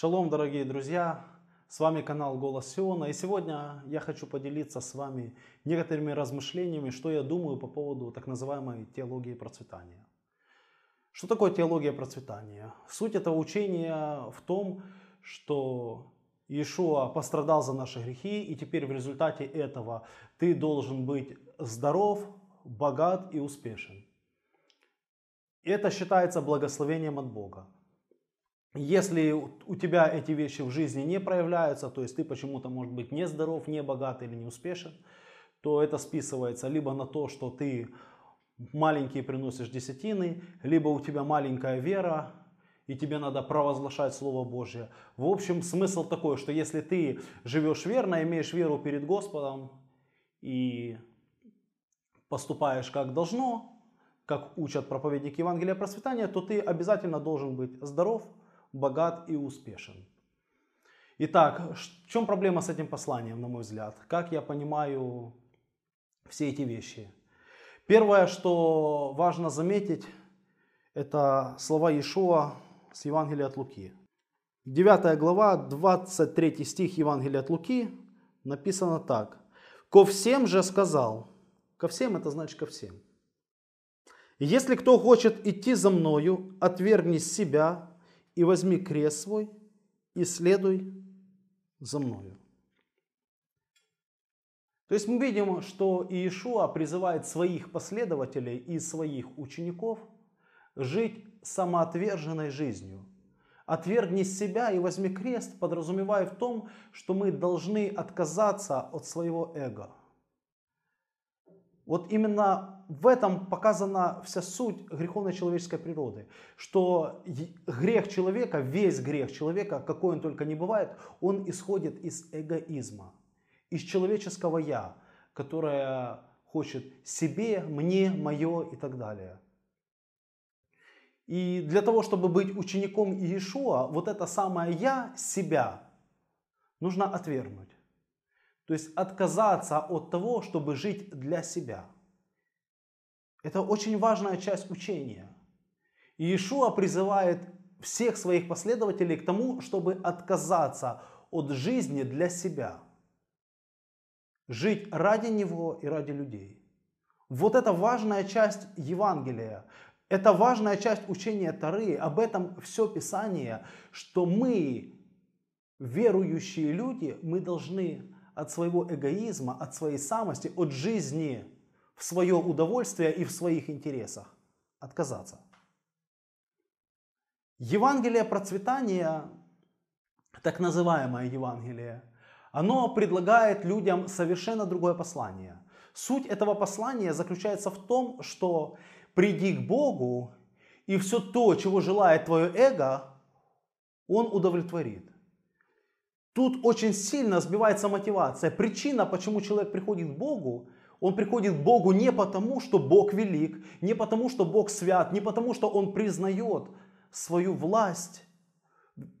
Шалом, дорогие друзья! С вами канал Голос Сиона. И сегодня я хочу поделиться с вами некоторыми размышлениями, что я думаю по поводу так называемой теологии процветания. Что такое теология процветания? Суть этого учения в том, что Иешуа пострадал за наши грехи, и теперь в результате этого ты должен быть здоров, богат и успешен. Это считается благословением от Бога. Если у тебя эти вещи в жизни не проявляются, то есть ты почему-то, может быть, не здоров, не богат или не успешен, то это списывается либо на то, что ты маленькие приносишь десятины, либо у тебя маленькая вера, и тебе надо провозглашать Слово Божье. В общем, смысл такой, что если ты живешь верно, имеешь веру перед Господом и поступаешь как должно, как учат проповедники Евангелия процветания, то ты обязательно должен быть здоров, богат и успешен. Итак, в чем проблема с этим посланием, на мой взгляд? Как я понимаю все эти вещи? Первое, что важно заметить, это слова Иешуа с Евангелия от Луки. 9 глава, 23 стих Евангелия от Луки написано так. «Ко всем же сказал». Ко всем это значит ко всем. «Если кто хочет идти за мною, отвергни себя и возьми крест свой и следуй за мною. То есть мы видим, что Иешуа призывает своих последователей и своих учеников жить самоотверженной жизнью. Отвергни себя и возьми крест, подразумевая в том, что мы должны отказаться от своего эго. Вот именно в этом показана вся суть греховной человеческой природы, что грех человека, весь грех человека, какой он только не бывает, он исходит из эгоизма, из человеческого «я», которое хочет себе, мне, мое и так далее. И для того, чтобы быть учеником Иешуа, вот это самое «я», себя, нужно отвергнуть. То есть отказаться от того, чтобы жить для себя. Это очень важная часть учения. И Иешуа призывает всех своих последователей к тому, чтобы отказаться от жизни для себя. Жить ради Него и ради людей. Вот это важная часть Евангелия. Это важная часть учения Тары. Об этом все Писание, что мы, верующие люди, мы должны от своего эгоизма, от своей самости, от жизни в свое удовольствие и в своих интересах отказаться. Евангелие процветания, так называемое Евангелие, оно предлагает людям совершенно другое послание. Суть этого послания заключается в том, что приди к Богу, и все то, чего желает твое эго, Он удовлетворит. Тут очень сильно сбивается мотивация. Причина, почему человек приходит к Богу, он приходит к Богу не потому, что Бог велик, не потому, что Бог свят, не потому, что он признает свою власть,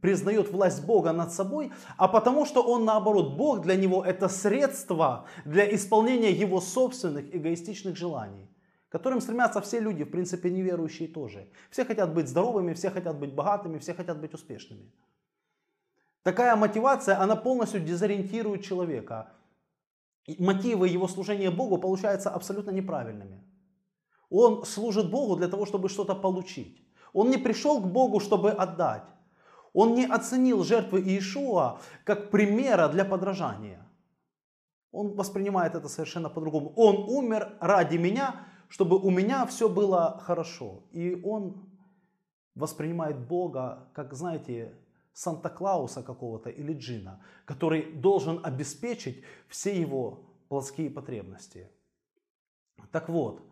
признает власть Бога над собой, а потому что он наоборот, Бог для него это средство для исполнения его собственных эгоистичных желаний, которым стремятся все люди, в принципе неверующие тоже. Все хотят быть здоровыми, все хотят быть богатыми, все хотят быть успешными. Такая мотивация, она полностью дезориентирует человека. Мотивы его служения Богу получаются абсолютно неправильными. Он служит Богу для того, чтобы что-то получить. Он не пришел к Богу, чтобы отдать. Он не оценил жертвы Иешуа как примера для подражания. Он воспринимает это совершенно по-другому. Он умер ради меня, чтобы у меня все было хорошо. И он воспринимает Бога, как, знаете, Санта-Клауса какого-то или джина, который должен обеспечить все его плотские потребности. Так вот,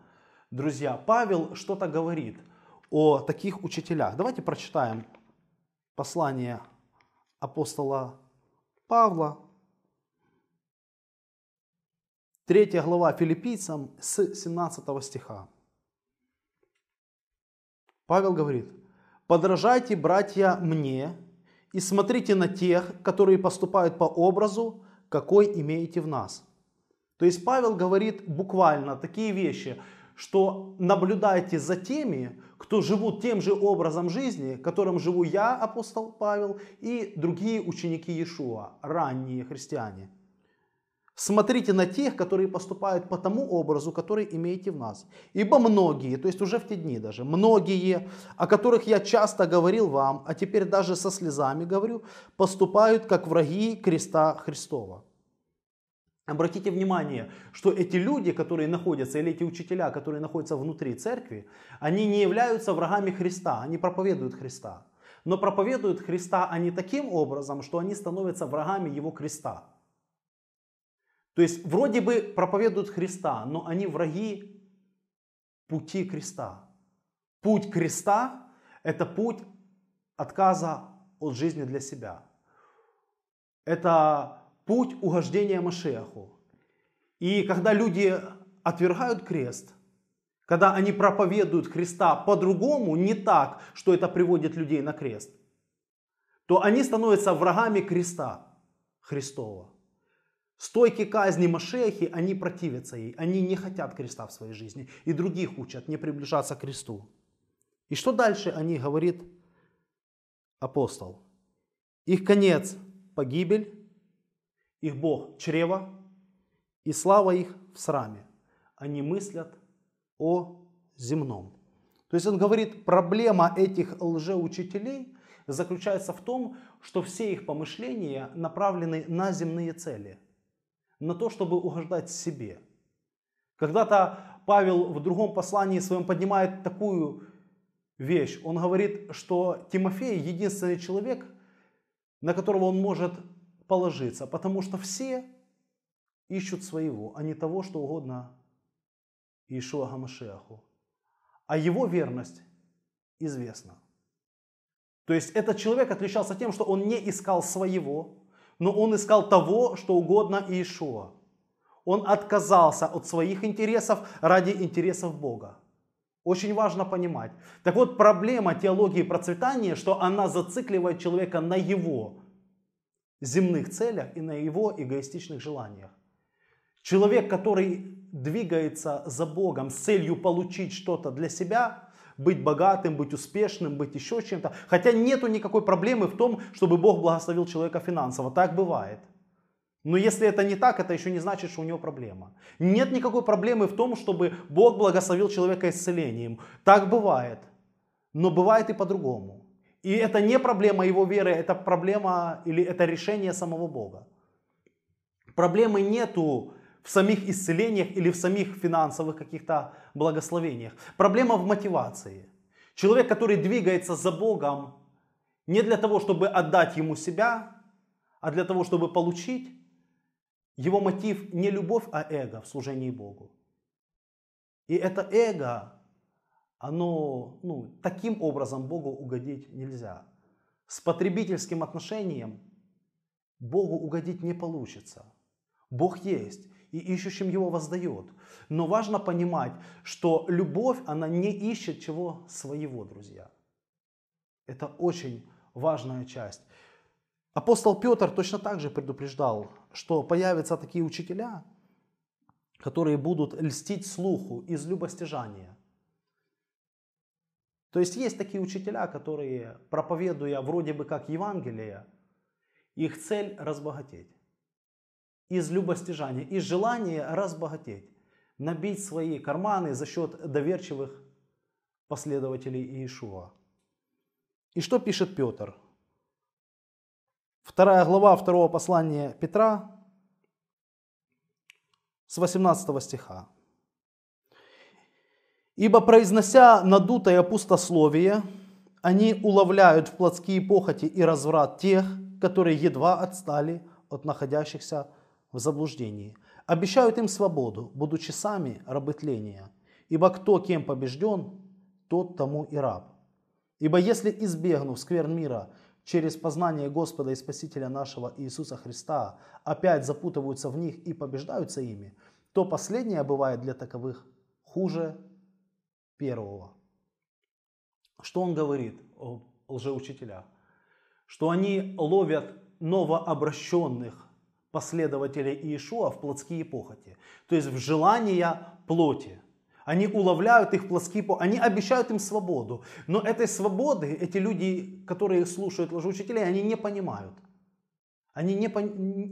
друзья, Павел что-то говорит о таких учителях. Давайте прочитаем послание апостола Павла, 3 глава филиппийцам с 17 стиха. Павел говорит, «Подражайте, братья, мне, и смотрите на тех, которые поступают по образу, какой имеете в нас. То есть Павел говорит буквально такие вещи, что наблюдайте за теми, кто живут тем же образом жизни, которым живу я, апостол Павел, и другие ученики Иешуа, ранние христиане. Смотрите на тех, которые поступают по тому образу, который имеете в нас. Ибо многие, то есть уже в те дни даже, многие, о которых я часто говорил вам, а теперь даже со слезами говорю, поступают как враги креста Христова. Обратите внимание, что эти люди, которые находятся, или эти учителя, которые находятся внутри церкви, они не являются врагами Христа, они проповедуют Христа. Но проповедуют Христа они таким образом, что они становятся врагами Его креста. То есть вроде бы проповедуют Христа, но они враги пути креста. Путь креста – это путь отказа от жизни для себя. Это путь угождения Машеху. И когда люди отвергают крест, когда они проповедуют Христа по-другому, не так, что это приводит людей на крест, то они становятся врагами креста Христова. Стойки казни Машехи, они противятся ей, они не хотят креста в своей жизни. И других учат не приближаться к кресту. И что дальше они говорит апостол? Их конец – погибель, их Бог – чрево, и слава их в сраме. Они мыслят о земном. То есть он говорит, проблема этих лжеучителей заключается в том, что все их помышления направлены на земные цели, на то, чтобы угождать себе. Когда-то Павел в другом послании своем поднимает такую вещь. Он говорит, что Тимофей единственный человек, на которого он может положиться, потому что все ищут своего, а не того, что угодно Иешуа Гамашеаху. А его верность известна. То есть этот человек отличался тем, что он не искал своего, но он искал того, что угодно Иешуа. Он отказался от своих интересов ради интересов Бога. Очень важно понимать. Так вот, проблема теологии процветания, что она зацикливает человека на его земных целях и на его эгоистичных желаниях. Человек, который двигается за Богом с целью получить что-то для себя, быть богатым, быть успешным, быть еще чем-то. Хотя нету никакой проблемы в том, чтобы Бог благословил человека финансово. Так бывает. Но если это не так, это еще не значит, что у него проблема. Нет никакой проблемы в том, чтобы Бог благословил человека исцелением. Так бывает. Но бывает и по-другому. И это не проблема его веры, это проблема или это решение самого Бога. Проблемы нету в самих исцелениях или в самих финансовых каких-то благословениях. Проблема в мотивации. Человек, который двигается за Богом не для того, чтобы отдать Ему себя, а для того, чтобы получить, его мотив не любовь, а эго в служении Богу. И это эго оно, ну, таким образом Богу угодить нельзя. С потребительским отношением Богу угодить не получится. Бог есть, и ищущим его воздает. Но важно понимать, что любовь, она не ищет чего своего, друзья. Это очень важная часть. Апостол Петр точно так же предупреждал, что появятся такие учителя, которые будут льстить слуху из любостяжания – то есть есть такие учителя, которые, проповедуя вроде бы как Евангелие, их цель разбогатеть. Из любостяжания, из желания разбогатеть. Набить свои карманы за счет доверчивых последователей Иешуа. И что пишет Петр? Вторая глава второго послания Петра с 18 стиха. Ибо произнося надутое пустословие, они уловляют в плотские похоти и разврат тех, которые едва отстали от находящихся в заблуждении. Обещают им свободу, будучи сами рабы тления. Ибо кто кем побежден, тот тому и раб. Ибо если избегнув скверн мира через познание Господа и Спасителя нашего Иисуса Христа, опять запутываются в них и побеждаются ими, то последнее бывает для таковых хуже первого. Что он говорит о лжеучителях? Что они ловят новообращенных последователей Иешуа в плотские похоти, то есть в желания плоти. Они уловляют их плоские, они обещают им свободу. Но этой свободы эти люди, которые слушают лжеучителей, они не понимают. Они не,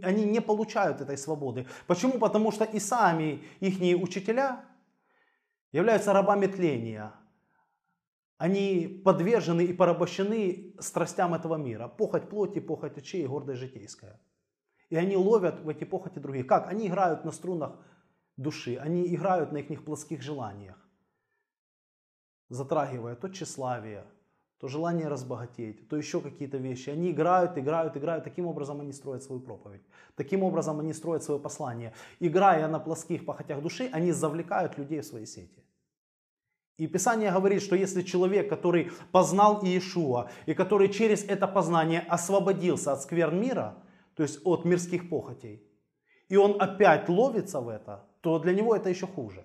они не получают этой свободы. Почему? Потому что и сами их учителя являются рабами тления. Они подвержены и порабощены страстям этого мира. Похоть плоти, похоть очей и гордость житейская. И они ловят в эти похоти других. Как? Они играют на струнах души, они играют на их плоских желаниях, затрагивая то тщеславие, то желание разбогатеть, то еще какие-то вещи. Они играют, играют, играют. Таким образом они строят свою проповедь. Таким образом они строят свое послание. Играя на плоских похотях души, они завлекают людей в свои сети. И Писание говорит, что если человек, который познал Иешуа, и который через это познание освободился от скверн мира, то есть от мирских похотей, и он опять ловится в это, то для него это еще хуже.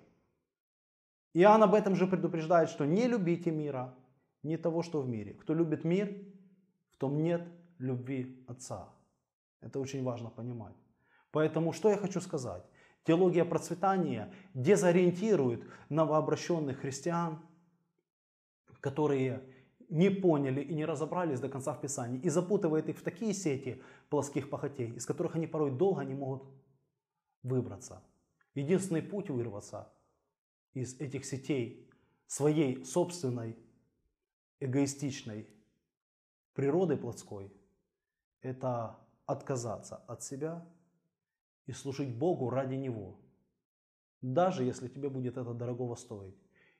Иоанн об этом же предупреждает, что не любите мира, не того, что в мире. Кто любит мир, в том нет любви Отца. Это очень важно понимать. Поэтому что я хочу сказать? Теология процветания дезориентирует новообращенных христиан, которые не поняли и не разобрались до конца в Писании, и запутывает их в такие сети плоских похотей, из которых они порой долго не могут выбраться. Единственный путь вырваться из этих сетей своей собственной эгоистичной природы плотской – это отказаться от себя и служить Богу ради Него, даже если тебе будет это дорогого стоить.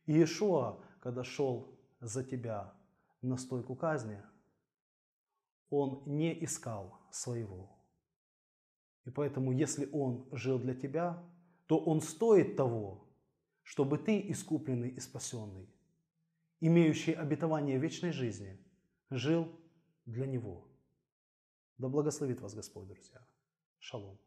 И Иешуа, когда шел за тебя на стойку казни, он не искал своего. И поэтому, если он жил для тебя, то он стоит того, чтобы ты, искупленный и спасенный, имеющий обетование вечной жизни, жил для него. Да благословит вас Господь, друзья. Шалом.